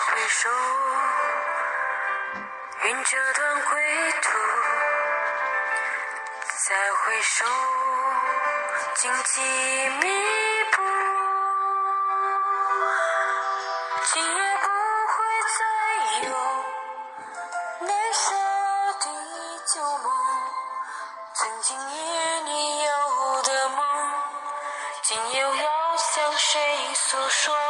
回首，云遮断归途。再回首，荆棘密布。今夜不会再有难舍的旧梦，曾经与你有的梦，今又要向谁诉说？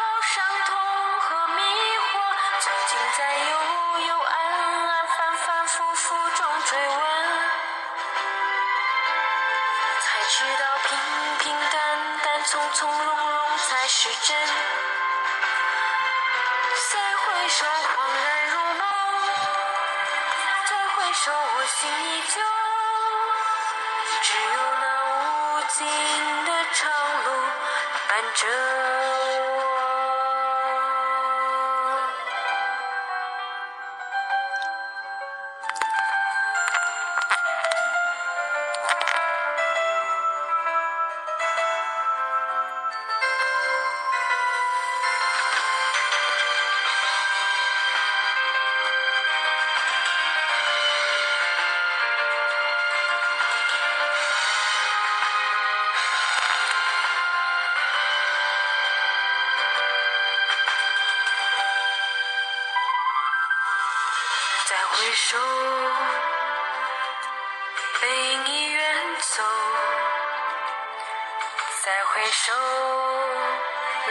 是真。再回首，恍然如梦；再回首，我心依旧。只有那无尽的长路伴着再回首，背影已远走。再回首，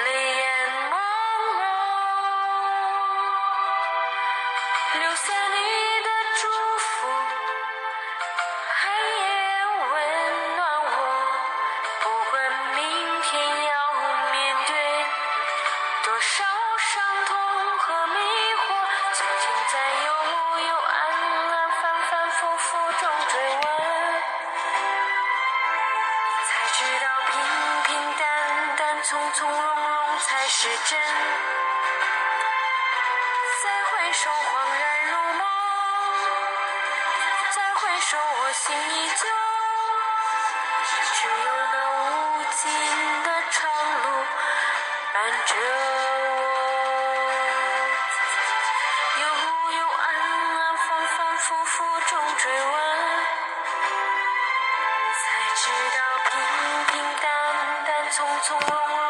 泪眼朦胧，留下是真。再回首，恍然如梦；再回首，我心依旧。只有那无尽的长路伴着我，幽幽暗暗、反反复复中追问，才知道平平淡淡、从从容容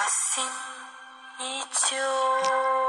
我心依旧。